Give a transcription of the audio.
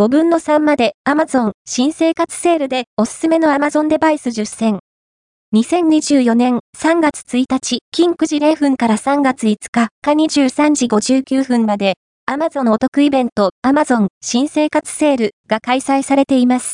5分の3まで Amazon 新生活セールでおすすめの Amazon デバイス10選。2024年3月1日、金9時0分から3月5日、か23時59分まで、Amazon お得イベント Amazon 新生活セールが開催されています。